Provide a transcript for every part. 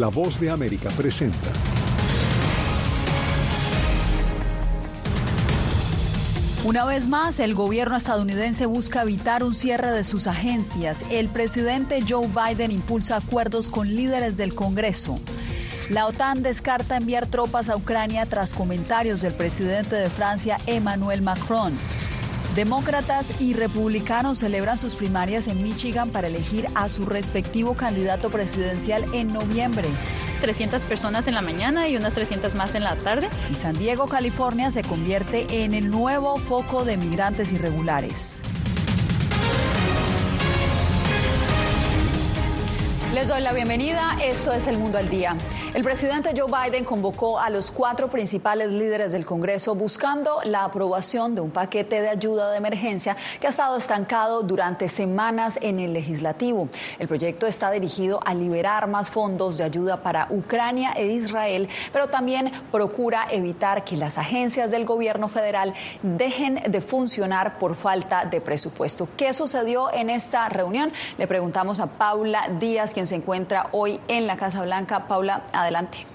La voz de América presenta. Una vez más, el gobierno estadounidense busca evitar un cierre de sus agencias. El presidente Joe Biden impulsa acuerdos con líderes del Congreso. La OTAN descarta enviar tropas a Ucrania tras comentarios del presidente de Francia, Emmanuel Macron. Demócratas y republicanos celebran sus primarias en Michigan para elegir a su respectivo candidato presidencial en noviembre. 300 personas en la mañana y unas 300 más en la tarde. Y San Diego, California, se convierte en el nuevo foco de migrantes irregulares. Les doy la bienvenida. Esto es El Mundo al Día. El presidente Joe Biden convocó a los cuatro principales líderes del Congreso buscando la aprobación de un paquete de ayuda de emergencia que ha estado estancado durante semanas en el legislativo. El proyecto está dirigido a liberar más fondos de ayuda para Ucrania e Israel, pero también procura evitar que las agencias del gobierno federal dejen de funcionar por falta de presupuesto. ¿Qué sucedió en esta reunión? Le preguntamos a Paula Díaz, se encuentra hoy en la Casa Blanca. Paula, adelante.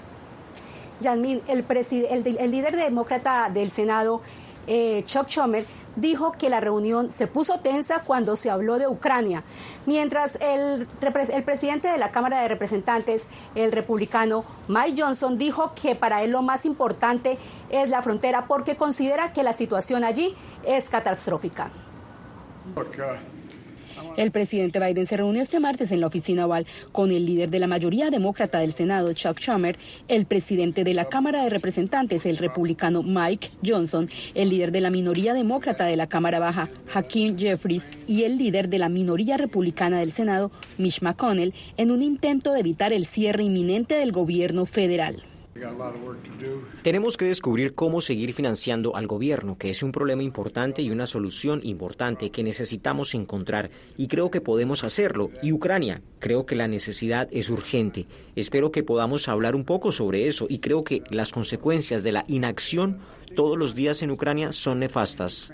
Yasmin, el, el, líder demócrata del Senado, eh, Chuck Schumer, dijo que la reunión se puso tensa cuando se habló de Ucrania, mientras el, el, presidente de la Cámara de Representantes, el republicano Mike Johnson, dijo que para él lo más importante es la frontera porque considera que la situación allí es catastrófica. El presidente Biden se reunió este martes en la oficina oval con el líder de la mayoría demócrata del Senado, Chuck Schumer, el presidente de la Cámara de Representantes, el republicano Mike Johnson, el líder de la minoría demócrata de la Cámara Baja, Hakeem Jeffries, y el líder de la minoría republicana del Senado, Mitch McConnell, en un intento de evitar el cierre inminente del gobierno federal. Tenemos que descubrir cómo seguir financiando al gobierno, que es un problema importante y una solución importante que necesitamos encontrar y creo que podemos hacerlo. Y Ucrania, creo que la necesidad es urgente. Espero que podamos hablar un poco sobre eso y creo que las consecuencias de la inacción todos los días en Ucrania son nefastas.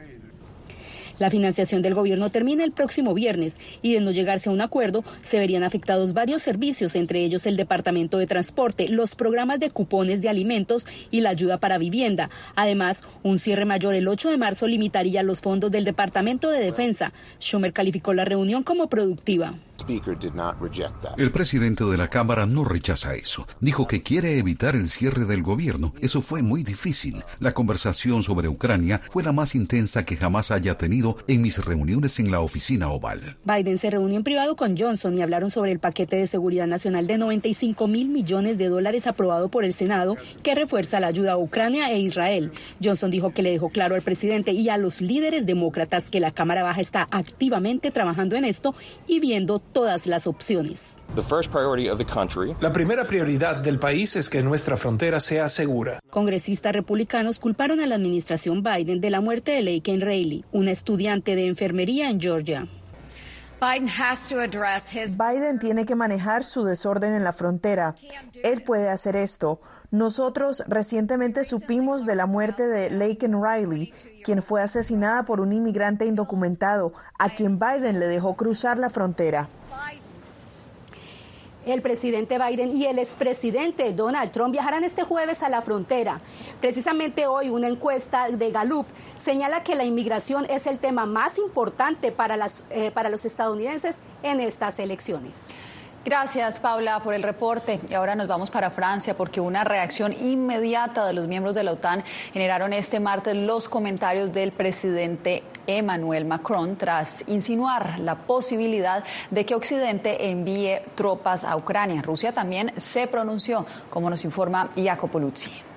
La financiación del gobierno termina el próximo viernes y de no llegarse a un acuerdo se verían afectados varios servicios, entre ellos el Departamento de Transporte, los programas de cupones de alimentos y la ayuda para vivienda. Además, un cierre mayor el 8 de marzo limitaría los fondos del Departamento de Defensa. Schumer calificó la reunión como productiva. El presidente de la Cámara no rechaza eso. Dijo que quiere evitar el cierre del gobierno. Eso fue muy difícil. La conversación sobre Ucrania fue la más intensa que jamás haya tenido en mis reuniones en la oficina oval. Biden se reunió en privado con Johnson y hablaron sobre el paquete de seguridad nacional de 95 mil millones de dólares aprobado por el Senado que refuerza la ayuda a Ucrania e Israel. Johnson dijo que le dejó claro al presidente y a los líderes demócratas que la Cámara Baja está activamente trabajando en esto y viendo todas las opciones. La primera prioridad del país es que nuestra frontera sea segura. Congresistas republicanos culparon a la administración Biden de la muerte de Laken Rayleigh, una estudiante de enfermería en Georgia. Biden tiene que manejar su desorden en la frontera. Él puede hacer esto. Nosotros recientemente supimos de la muerte de Laken Riley, quien fue asesinada por un inmigrante indocumentado, a quien Biden le dejó cruzar la frontera el presidente Biden y el expresidente Donald Trump viajarán este jueves a la frontera. Precisamente hoy una encuesta de Gallup señala que la inmigración es el tema más importante para, las, eh, para los estadounidenses en estas elecciones. Gracias, Paula, por el reporte. Y ahora nos vamos para Francia porque una reacción inmediata de los miembros de la OTAN generaron este martes los comentarios del presidente Emmanuel Macron tras insinuar la posibilidad de que Occidente envíe tropas a Ucrania. Rusia también se pronunció, como nos informa Jacopo Luzzi.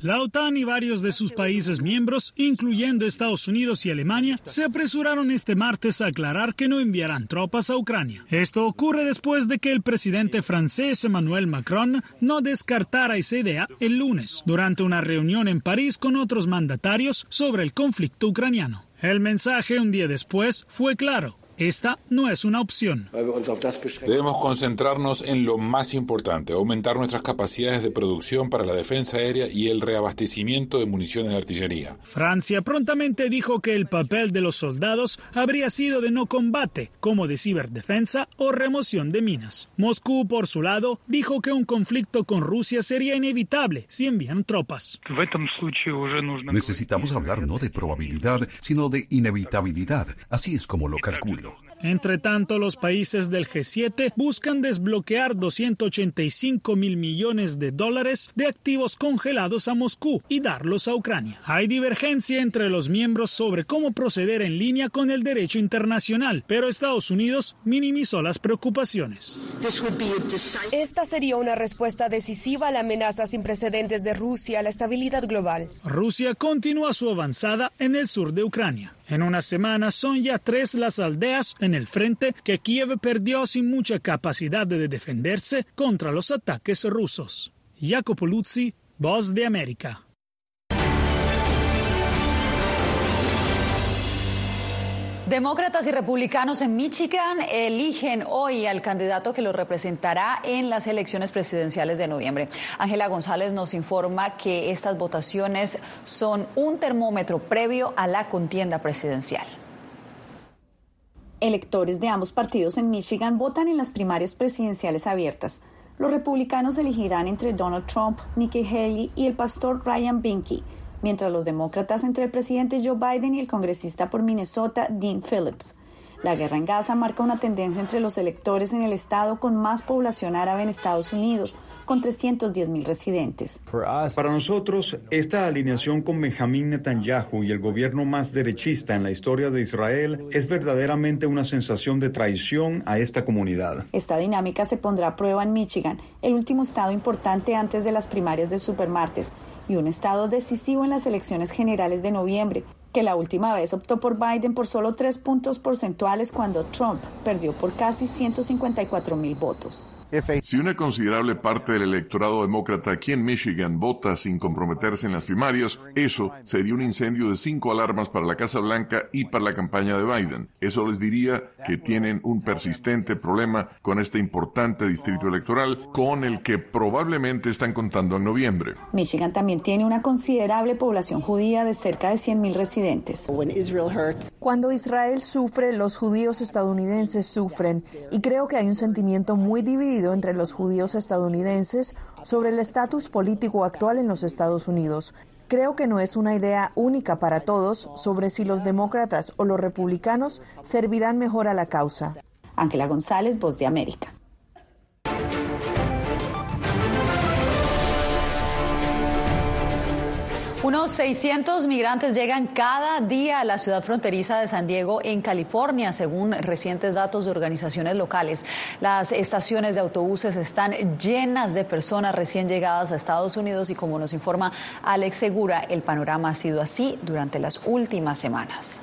La OTAN y varios de sus países miembros, incluyendo Estados Unidos y Alemania, se apresuraron este martes a aclarar que no enviarán tropas a Ucrania. Esto ocurre después de que el presidente francés Emmanuel Macron no descartara esa idea el lunes, durante una reunión en París con otros mandatarios sobre el conflicto ucraniano. El mensaje un día después fue claro esta no es una opción. Debemos concentrarnos en lo más importante, aumentar nuestras capacidades de producción para la defensa aérea y el reabastecimiento de municiones de artillería. Francia prontamente dijo que el papel de los soldados habría sido de no combate, como de ciberdefensa o remoción de minas. Moscú, por su lado, dijo que un conflicto con Rusia sería inevitable si envían tropas. Necesitamos hablar no de probabilidad, sino de inevitabilidad. Así es como lo calculo. Entre tanto, los países del G7 buscan desbloquear 285 mil millones de dólares de activos congelados a Moscú y darlos a Ucrania. Hay divergencia entre los miembros sobre cómo proceder en línea con el derecho internacional, pero Estados Unidos minimizó las preocupaciones. Esta sería una respuesta decisiva a la amenaza sin precedentes de Rusia a la estabilidad global. Rusia continúa su avanzada en el sur de Ucrania. En una semana son ya tres las aldeas en el frente que Kiev perdió sin mucha capacidad de defenderse contra los ataques rusos. Jacopo Luzzi, Voz de América. Demócratas y republicanos en Michigan eligen hoy al candidato que los representará en las elecciones presidenciales de noviembre. Ángela González nos informa que estas votaciones son un termómetro previo a la contienda presidencial. Electores de ambos partidos en Michigan votan en las primarias presidenciales abiertas. Los republicanos elegirán entre Donald Trump, Nikki Haley y el pastor Ryan Binky mientras los demócratas entre el presidente Joe Biden y el congresista por Minnesota Dean Phillips. La guerra en Gaza marca una tendencia entre los electores en el estado con más población árabe en Estados Unidos, con 310 mil residentes. Para nosotros, esta alineación con Benjamín Netanyahu y el gobierno más derechista en la historia de Israel es verdaderamente una sensación de traición a esta comunidad. Esta dinámica se pondrá a prueba en Michigan, el último estado importante antes de las primarias de supermartes y un estado decisivo en las elecciones generales de noviembre, que la última vez optó por Biden por solo tres puntos porcentuales cuando Trump perdió por casi 154 mil votos. Si una considerable parte del electorado demócrata aquí en Michigan vota sin comprometerse en las primarias, eso sería un incendio de cinco alarmas para la Casa Blanca y para la campaña de Biden. Eso les diría que tienen un persistente problema con este importante distrito electoral con el que probablemente están contando en noviembre. Michigan también tiene una considerable población judía de cerca de 100.000 residentes. Cuando Israel sufre, los judíos estadounidenses sufren y creo que hay un sentimiento muy dividido entre los judíos estadounidenses sobre el estatus político actual en los Estados Unidos. Creo que no es una idea única para todos sobre si los demócratas o los republicanos servirán mejor a la causa. Ángela González, Voz de América. Unos 600 migrantes llegan cada día a la ciudad fronteriza de San Diego, en California, según recientes datos de organizaciones locales. Las estaciones de autobuses están llenas de personas recién llegadas a Estados Unidos y como nos informa Alex Segura, el panorama ha sido así durante las últimas semanas.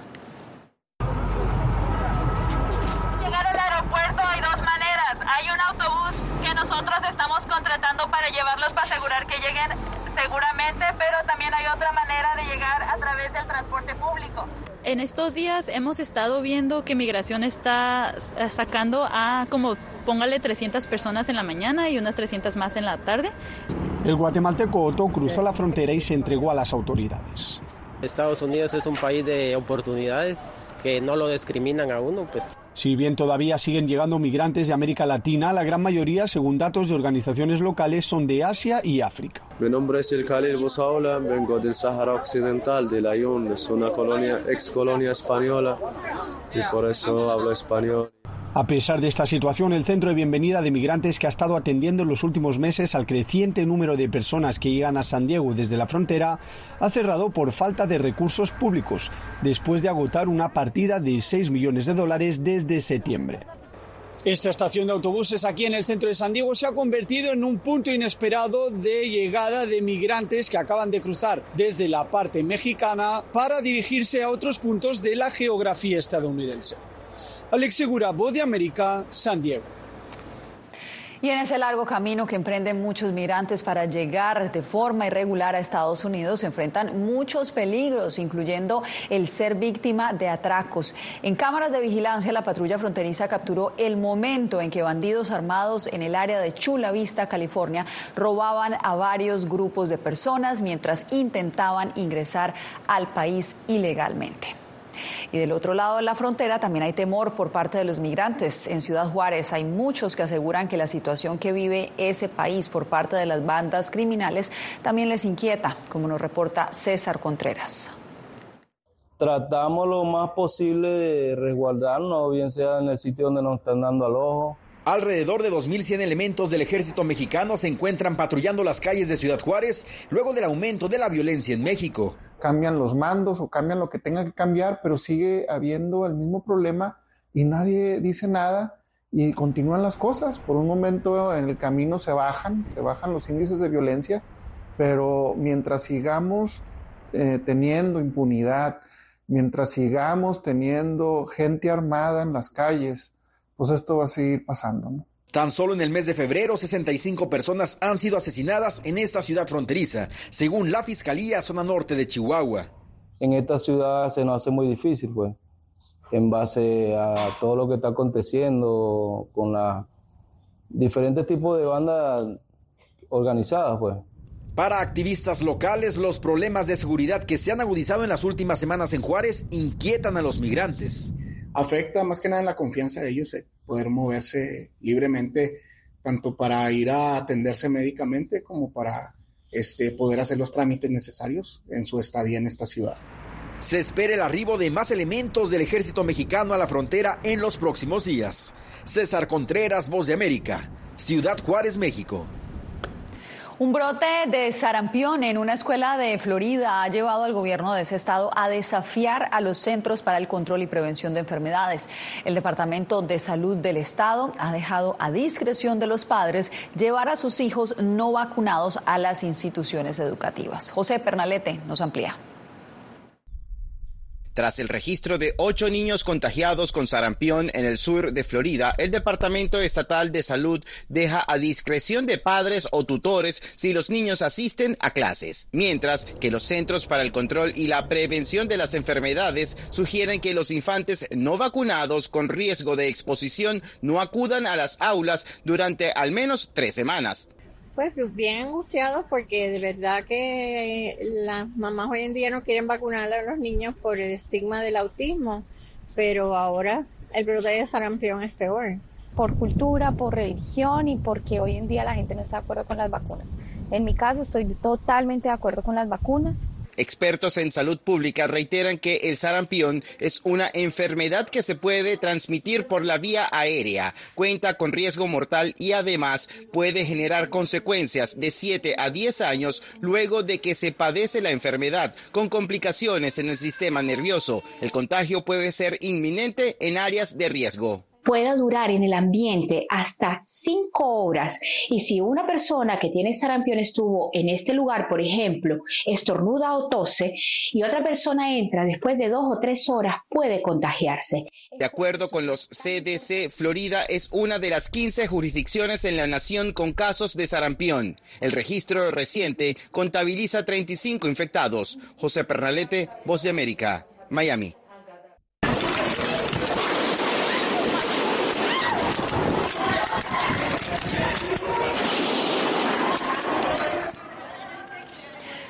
Llegar al aeropuerto hay dos maneras. Hay un autobús que nosotros estamos contratando para llevarlos para asegurar que lleguen seguramente, pero también hay otra manera de llegar a través del transporte público. En estos días hemos estado viendo que migración está sacando a como póngale 300 personas en la mañana y unas 300 más en la tarde. El guatemalteco Otto cruzó la frontera y se entregó a las autoridades. Estados Unidos es un país de oportunidades que no lo discriminan a uno, pues si bien todavía siguen llegando migrantes de América Latina, la gran mayoría, según datos de organizaciones locales, son de Asia y África. Mi nombre es El Khalil Bosaola, vengo del Sahara Occidental, de Layún, es una colonia, ex colonia española, y por eso hablo español. A pesar de esta situación, el centro de bienvenida de migrantes que ha estado atendiendo en los últimos meses al creciente número de personas que llegan a San Diego desde la frontera ha cerrado por falta de recursos públicos, después de agotar una partida de 6 millones de dólares desde septiembre. Esta estación de autobuses aquí en el centro de San Diego se ha convertido en un punto inesperado de llegada de migrantes que acaban de cruzar desde la parte mexicana para dirigirse a otros puntos de la geografía estadounidense. Alex Segura, Voz de América, San Diego. Y en ese largo camino que emprenden muchos migrantes para llegar de forma irregular a Estados Unidos se enfrentan muchos peligros, incluyendo el ser víctima de atracos. En cámaras de vigilancia, la patrulla fronteriza capturó el momento en que bandidos armados en el área de Chula Vista, California, robaban a varios grupos de personas mientras intentaban ingresar al país ilegalmente. Y del otro lado de la frontera también hay temor por parte de los migrantes. En Ciudad Juárez hay muchos que aseguran que la situación que vive ese país por parte de las bandas criminales también les inquieta, como nos reporta César Contreras. Tratamos lo más posible de resguardarnos, bien sea en el sitio donde nos están dando al ojo, Alrededor de 2.100 elementos del ejército mexicano se encuentran patrullando las calles de Ciudad Juárez luego del aumento de la violencia en México cambian los mandos o cambian lo que tenga que cambiar, pero sigue habiendo el mismo problema y nadie dice nada y continúan las cosas. Por un momento en el camino se bajan, se bajan los índices de violencia, pero mientras sigamos eh, teniendo impunidad, mientras sigamos teniendo gente armada en las calles, pues esto va a seguir pasando. ¿no? Tan solo en el mes de febrero, 65 personas han sido asesinadas en esta ciudad fronteriza, según la Fiscalía Zona Norte de Chihuahua. En esta ciudad se nos hace muy difícil, pues, en base a todo lo que está aconteciendo con los diferentes tipos de bandas organizadas, pues. Para activistas locales, los problemas de seguridad que se han agudizado en las últimas semanas en Juárez inquietan a los migrantes afecta más que nada en la confianza de ellos, de poder moverse libremente, tanto para ir a atenderse médicamente como para este, poder hacer los trámites necesarios en su estadía en esta ciudad. Se espera el arribo de más elementos del ejército mexicano a la frontera en los próximos días. César Contreras, Voz de América, Ciudad Juárez, México. Un brote de sarampión en una escuela de Florida ha llevado al gobierno de ese estado a desafiar a los Centros para el Control y Prevención de Enfermedades. El Departamento de Salud del estado ha dejado a discreción de los padres llevar a sus hijos no vacunados a las instituciones educativas. José Pernalete nos amplía. Tras el registro de ocho niños contagiados con sarampión en el sur de Florida, el Departamento Estatal de Salud deja a discreción de padres o tutores si los niños asisten a clases, mientras que los Centros para el Control y la Prevención de las Enfermedades sugieren que los infantes no vacunados con riesgo de exposición no acudan a las aulas durante al menos tres semanas. Pues bien angustiados porque de verdad que las mamás hoy en día no quieren vacunar a los niños por el estigma del autismo, pero ahora el brote de sarampión es peor. Por cultura, por religión y porque hoy en día la gente no está de acuerdo con las vacunas. En mi caso estoy totalmente de acuerdo con las vacunas Expertos en salud pública reiteran que el sarampión es una enfermedad que se puede transmitir por la vía aérea, cuenta con riesgo mortal y además puede generar consecuencias de 7 a 10 años luego de que se padece la enfermedad, con complicaciones en el sistema nervioso. El contagio puede ser inminente en áreas de riesgo pueda durar en el ambiente hasta cinco horas. Y si una persona que tiene sarampión estuvo en este lugar, por ejemplo, estornuda o tose, y otra persona entra después de dos o tres horas, puede contagiarse. De acuerdo con los CDC, Florida es una de las 15 jurisdicciones en la nación con casos de sarampión. El registro reciente contabiliza 35 infectados. José Pernalete, Voz de América, Miami.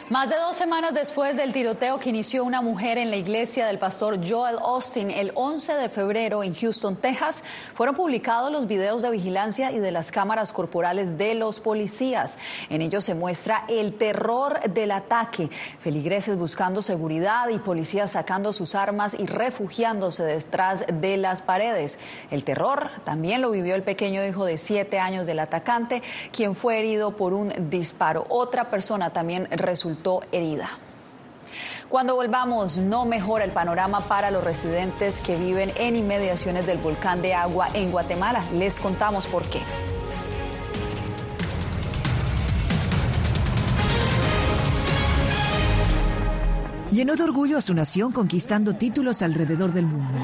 Más de dos semanas después del tiroteo que inició una mujer en la iglesia del pastor Joel Austin el 11 de febrero en Houston, Texas, fueron publicados los videos de vigilancia y de las cámaras corporales de los policías. En ellos se muestra el terror del ataque, feligreses buscando seguridad y policías sacando sus armas y refugiándose detrás de las paredes. El terror también lo vivió el pequeño hijo de siete años del atacante, quien fue herido por un disparo. Otra persona también herida. Cuando volvamos, no mejora el panorama para los residentes que viven en inmediaciones del volcán de agua en Guatemala. Les contamos por qué. Llenó de orgullo a su nación conquistando títulos alrededor del mundo.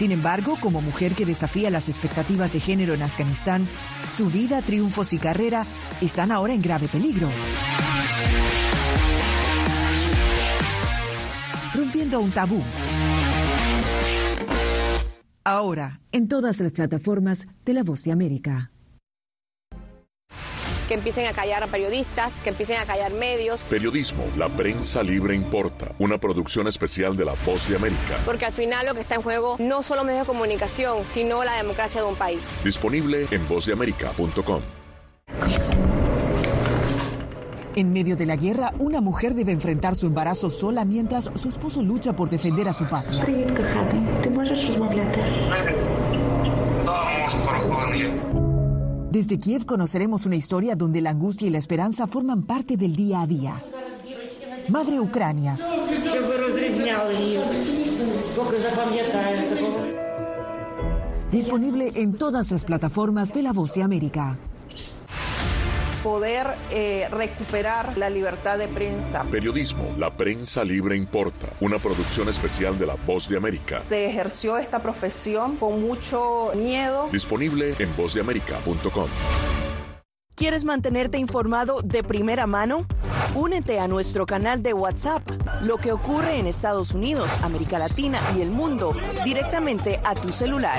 Sin embargo, como mujer que desafía las expectativas de género en Afganistán, su vida, triunfos y carrera están ahora en grave peligro. Rompiendo un tabú. Ahora, en todas las plataformas de La Voz de América que empiecen a callar a periodistas, que empiecen a callar medios. Periodismo, la prensa libre importa, una producción especial de La Voz de América. Porque al final lo que está en juego no solo medios de comunicación, sino la democracia de un país. Disponible en vozdeamerica.com. En medio de la guerra, una mujer debe enfrentar su embarazo sola mientras su esposo lucha por defender a su patria. Desde Kiev conoceremos una historia donde la angustia y la esperanza forman parte del día a día. Madre Ucrania. Disponible en todas las plataformas de La Voz de América poder eh, recuperar la libertad de prensa. Periodismo, la prensa libre importa, una producción especial de La Voz de América. Se ejerció esta profesión con mucho miedo. Disponible en vozdeamerica.com. ¿Quieres mantenerte informado de primera mano? Únete a nuestro canal de WhatsApp. Lo que ocurre en Estados Unidos, América Latina y el mundo directamente a tu celular.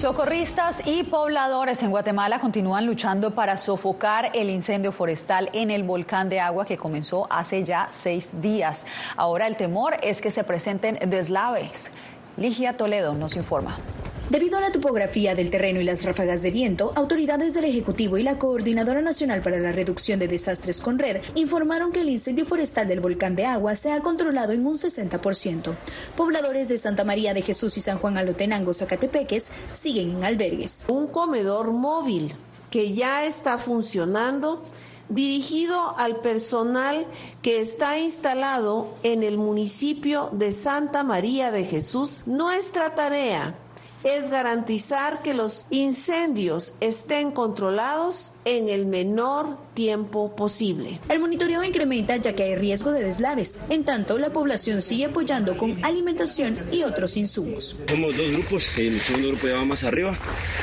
Socorristas y pobladores en Guatemala continúan luchando para sofocar el incendio forestal en el volcán de agua que comenzó hace ya seis días. Ahora el temor es que se presenten deslaves. Ligia Toledo nos informa. Debido a la topografía del terreno y las ráfagas de viento, autoridades del Ejecutivo y la Coordinadora Nacional para la Reducción de Desastres con Red informaron que el incendio forestal del volcán de agua se ha controlado en un 60%. Pobladores de Santa María de Jesús y San Juan Alotenango, Zacatepeques, siguen en albergues. Un comedor móvil que ya está funcionando dirigido al personal que está instalado en el municipio de Santa María de Jesús. Nuestra tarea es garantizar que los incendios estén controlados en el menor tiempo posible. El monitoreo incrementa ya que hay riesgo de deslaves. En tanto, la población sigue apoyando con alimentación y otros insumos. Somos dos grupos, el segundo grupo ya va más arriba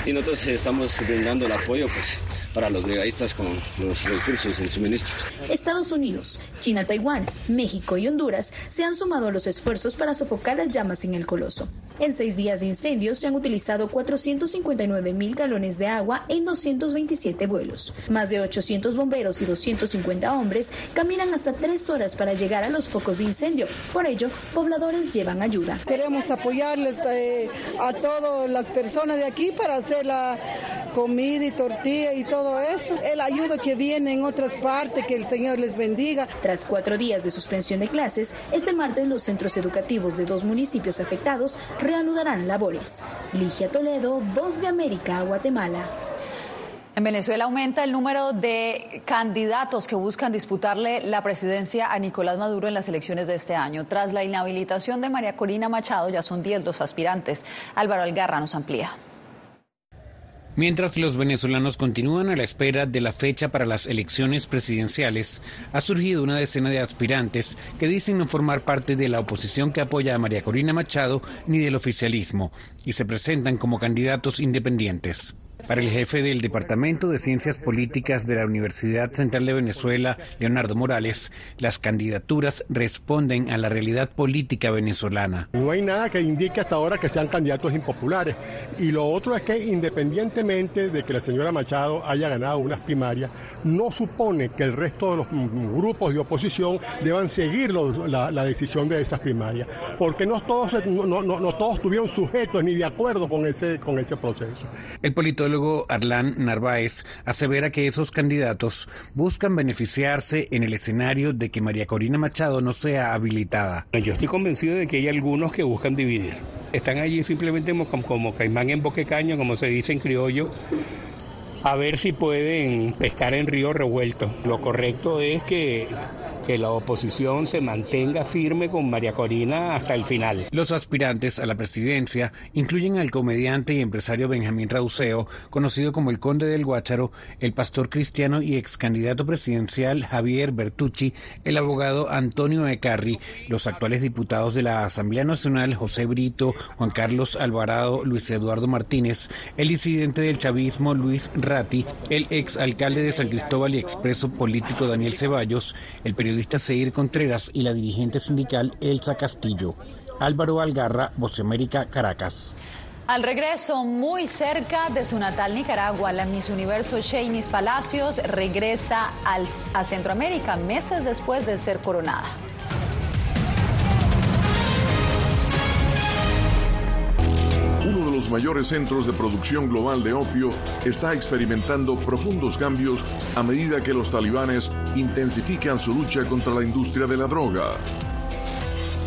y nosotros estamos brindando el apoyo pues, para los brigadistas con los recursos y suministros. Estados Unidos, China, Taiwán, México y Honduras se han sumado a los esfuerzos para sofocar las llamas en el coloso. En seis días de incendios se han utilizado 459 mil galones de agua en 227 vuelos. Más de 800 bomberos y 250 hombres caminan hasta tres horas para llegar a los focos de incendio. Por ello, pobladores llevan ayuda. Queremos apoyarles eh, a todas las personas de aquí para hacer la comida y tortilla y todo eso. El ayuda que viene en otras partes, que el Señor les bendiga. Tras cuatro días de suspensión de clases, este martes los centros educativos de dos municipios afectados reanudarán labores. Ligia Toledo, Voz de América, Guatemala. En Venezuela aumenta el número de candidatos que buscan disputarle la presidencia a Nicolás Maduro en las elecciones de este año. Tras la inhabilitación de María Corina Machado, ya son 10 los aspirantes. Álvaro Algarra nos amplía. Mientras los venezolanos continúan a la espera de la fecha para las elecciones presidenciales, ha surgido una decena de aspirantes que dicen no formar parte de la oposición que apoya a María Corina Machado ni del oficialismo y se presentan como candidatos independientes. Para el jefe del Departamento de Ciencias Políticas de la Universidad Central de Venezuela, Leonardo Morales, las candidaturas responden a la realidad política venezolana. No hay nada que indique hasta ahora que sean candidatos impopulares. Y lo otro es que independientemente de que la señora Machado haya ganado unas primarias, no supone que el resto de los grupos de oposición deban seguir la, decisión de esas primarias, porque no todos, no, todos estuvieron sujetos ni de acuerdo con ese, con ese proceso. El politólogo Arlán Narváez asevera que esos candidatos buscan beneficiarse en el escenario de que María Corina Machado no sea habilitada. Yo estoy convencido de que hay algunos que buscan dividir. Están allí simplemente como, caimán en boquecaño, como se dice en criollo, a ver si pueden pescar en río revuelto. Lo correcto es que que la oposición se mantenga firme con María Corina hasta el final. Los aspirantes a la presidencia incluyen al comediante y empresario Benjamín Rauseo, conocido como el Conde del Guácharo, el pastor cristiano y ex candidato presidencial Javier Bertucci, el abogado Antonio Ecarri, los actuales diputados de la Asamblea Nacional José Brito, Juan Carlos Alvarado, Luis Eduardo Martínez, el disidente del chavismo Luis Ratti, el ex alcalde de San Cristóbal y expreso político Daniel Ceballos, el periodista periodista Seir Contreras y la dirigente sindical Elsa Castillo. Álvaro Algarra, América, Caracas. Al regreso, muy cerca de su natal Nicaragua, la Miss Universo Shanice Palacios regresa al, a Centroamérica meses después de ser coronada. Uno de los mayores centros de producción global de opio está experimentando profundos cambios a medida que los talibanes intensifican su lucha contra la industria de la droga.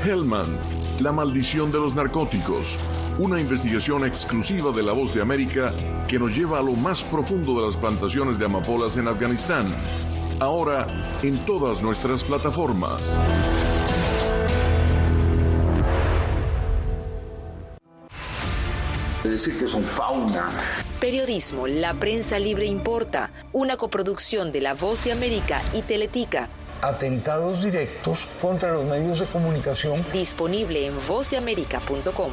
Hellman, la maldición de los narcóticos, una investigación exclusiva de La Voz de América que nos lleva a lo más profundo de las plantaciones de amapolas en Afganistán. Ahora en todas nuestras plataformas. Decir que son fauna. Periodismo, la prensa libre importa, una coproducción de La Voz de América y Teletica. Atentados directos contra los medios de comunicación. Disponible en vozdeamerica.com.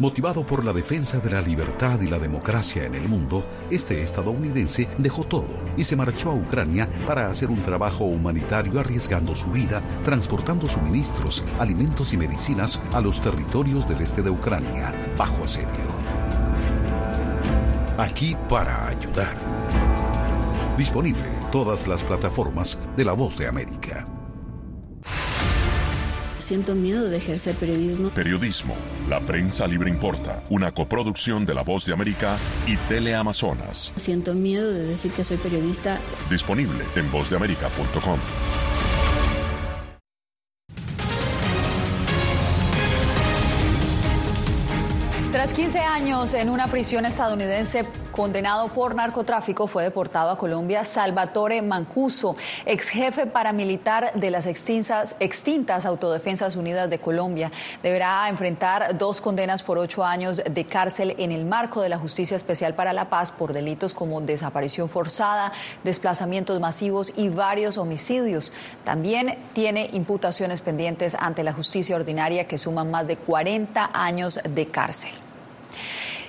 Motivado por la defensa de la libertad y la democracia en el mundo, este estadounidense dejó todo y se marchó a Ucrania para hacer un trabajo humanitario arriesgando su vida, transportando suministros, alimentos y medicinas a los territorios del este de Ucrania, bajo asedio. Aquí para ayudar. Disponible en todas las plataformas de La Voz de América. Siento miedo de ejercer periodismo. Periodismo. La prensa libre importa. Una coproducción de La Voz de América y Teleamazonas. Siento miedo de decir que soy periodista. Disponible en vozdeamerica.com. Tras 15 años en una prisión estadounidense condenado por narcotráfico, fue deportado a Colombia Salvatore Mancuso, ex jefe paramilitar de las extintas, Autodefensas Unidas de Colombia. Deberá enfrentar dos condenas por ocho años de cárcel en el marco de la Justicia Especial para la Paz por delitos como desaparición forzada, desplazamientos masivos y varios homicidios. También tiene imputaciones pendientes ante la justicia ordinaria que suman más de 40 años de cárcel.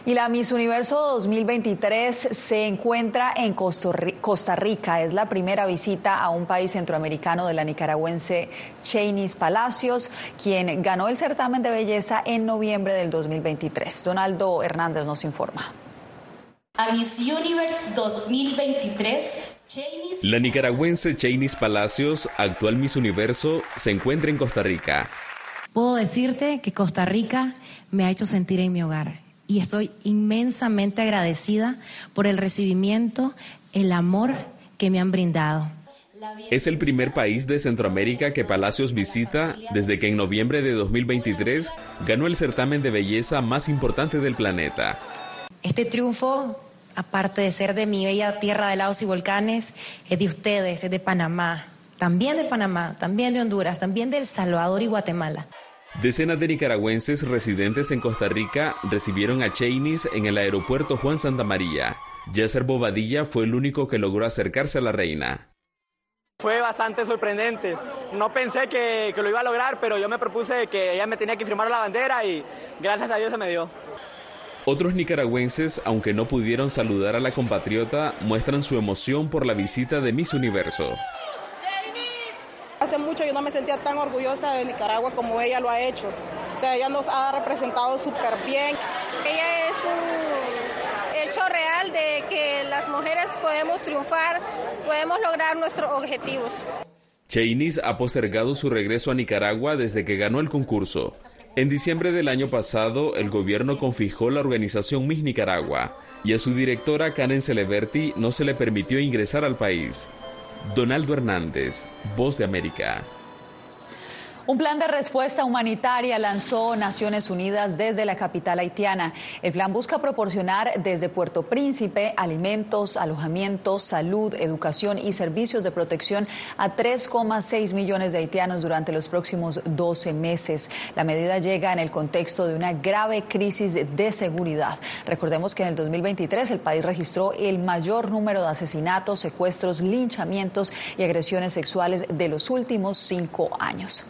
Y la Miss Universo 2023 se encuentra en Costa Rica. Es la primera visita a un país centroamericano de la nicaragüense Chainis Palacios, quien ganó el certamen de belleza en noviembre del 2023. Donaldo Hernández nos informa. A Miss Universe 2023, La nicaragüense Chainis Palacios, actual Miss Universo, se encuentra en Costa Rica. Puedo decirte que Costa Rica me ha hecho sentir en mi hogar y estoy inmensamente agradecida por el recibimiento, el amor que me han brindado. Es el primer país de Centroamérica que Palacios visita desde que en noviembre de 2023 ganó el certamen de belleza más importante del planeta. Este triunfo, aparte de ser de mi bella tierra de lagos y volcanes, es de ustedes, es de Panamá, también de Panamá, también de Honduras, también de El Salvador y Guatemala. Decenas de nicaragüenses residentes en Costa Rica recibieron a Chainis en el aeropuerto Juan Santa María. Yasser Bobadilla fue el único que logró acercarse a la reina. Fue bastante sorprendente. No pensé que, que, lo iba a lograr, pero yo me propuse que ella me tenía que firmar la bandera y gracias a Dios se me dio. Otros nicaragüenses, aunque no pudieron saludar a la compatriota, muestran su emoción por la visita de Miss Universo. Mucho yo no me sentía tan orgullosa de Nicaragua como ella lo ha hecho. O sea, ella nos ha representado súper bien. Ella es un hecho real de que las mujeres podemos triunfar, podemos lograr nuestros objetivos. Chainis ha postergado su regreso a Nicaragua desde que ganó el concurso. En diciembre del año pasado, el gobierno confijó la organización Miss Nicaragua y a su directora Karen Celeberti no se le permitió ingresar al país. Donaldo Hernández, Voz de América. Un plan de respuesta humanitaria lanzó Naciones Unidas desde la capital haitiana. El plan busca proporcionar desde Puerto Príncipe alimentos, alojamientos, salud, educación y servicios de protección a 3,6 millones de haitianos durante los próximos 12 meses. La medida llega en el contexto de una grave crisis de seguridad. Recordemos que en el 2023 el país registró el mayor número de asesinatos, secuestros, linchamientos y agresiones sexuales de los últimos cinco años.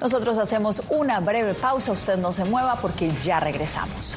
Nosotros hacemos una breve pausa, usted no se mueva porque ya regresamos.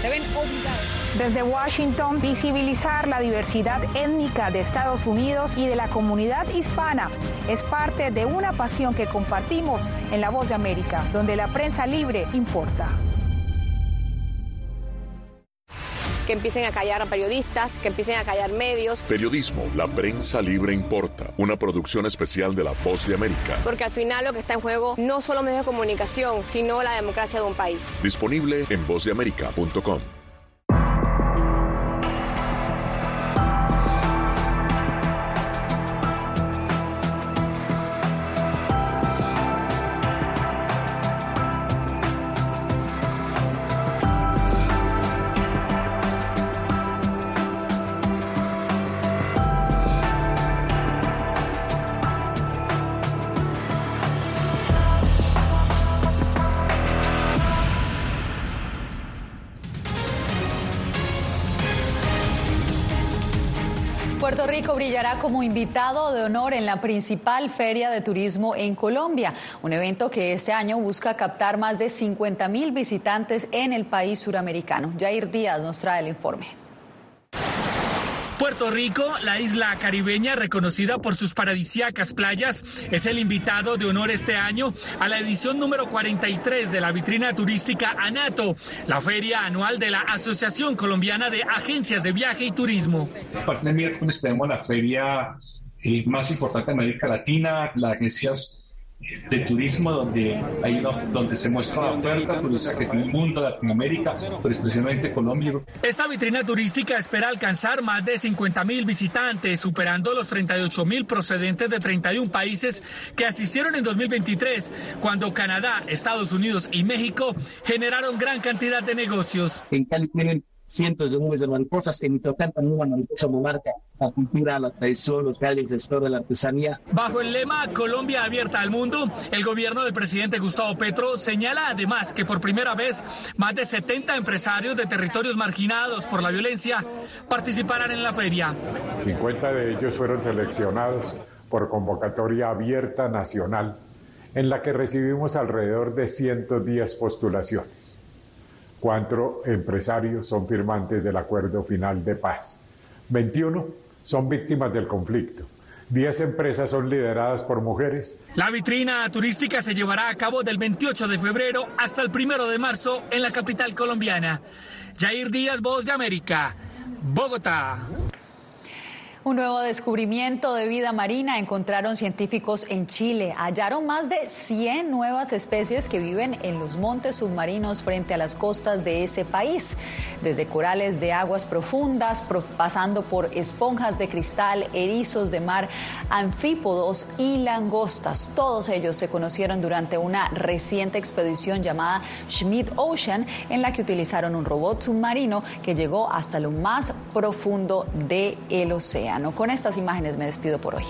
Se ven. Desde Washington, visibilizar la diversidad étnica de Estados Unidos y de la comunidad hispana es parte de una pasión que compartimos en La Voz de América, donde la prensa libre importa. Que empiecen a callar a periodistas, que empiecen a callar medios. Periodismo, la prensa libre importa. Una producción especial de La Voz de América. Porque al final lo que está en juego no solo medios de comunicación, sino la democracia de un país. Disponible en vozdeamerica.com. Rico brillará como invitado de honor en la principal feria de turismo en Colombia, un evento que este año busca captar más de 50 mil visitantes en el país suramericano. Jair Díaz nos trae el informe. Puerto Rico, la isla caribeña reconocida por sus paradisíacas playas, es el invitado de honor este año a la edición número 43 de la vitrina turística ANATO, la feria anual de la Asociación Colombiana de Agencias de Viaje y Turismo. A partir del miércoles tenemos la feria eh, más importante de América Latina, las agencias de turismo donde hay una, donde se muestra la oferta turística que tiene el mundo, Latinoamérica, pero especialmente Colombia. Esta vitrina turística espera alcanzar más de 50 mil visitantes, superando los 38 mil procedentes de 31 países que asistieron en 2023, cuando Canadá, Estados Unidos y México generaron gran cantidad de negocios. En Cali tienen cientos de nubes de mariposas. En Michoacán también una mariposa muy marca la cultura, la tradición, los calles, la historia, la artesanía. Bajo el lema Colombia abierta al mundo, el gobierno del presidente Gustavo Petro señala además que por primera vez más de 70 empresarios de territorios marginados por la violencia participarán en la feria. 50 de ellos fueron seleccionados por convocatoria abierta nacional, en la que recibimos alrededor de 110 postulaciones. Cuatro empresarios son firmantes del acuerdo final de paz. 21 son víctimas del conflicto. 10 empresas son lideradas por mujeres. La vitrina turística se llevará a cabo del 28 de febrero hasta el 1 de marzo en la capital colombiana. Jair Díaz, Voz de América, Bogotá. Un nuevo descubrimiento de vida marina encontraron científicos en Chile. Hallaron más de 100 nuevas especies que viven en los montes submarinos frente a las costas de ese país. Desde corales de aguas profundas, pasando por esponjas de cristal, erizos de mar, anfípodos y langostas. Todos ellos se conocieron durante una reciente expedición llamada Schmidt Ocean, en la que utilizaron un robot submarino que llegó hasta lo más profundo del océano. Con estas imágenes me despido por hoy.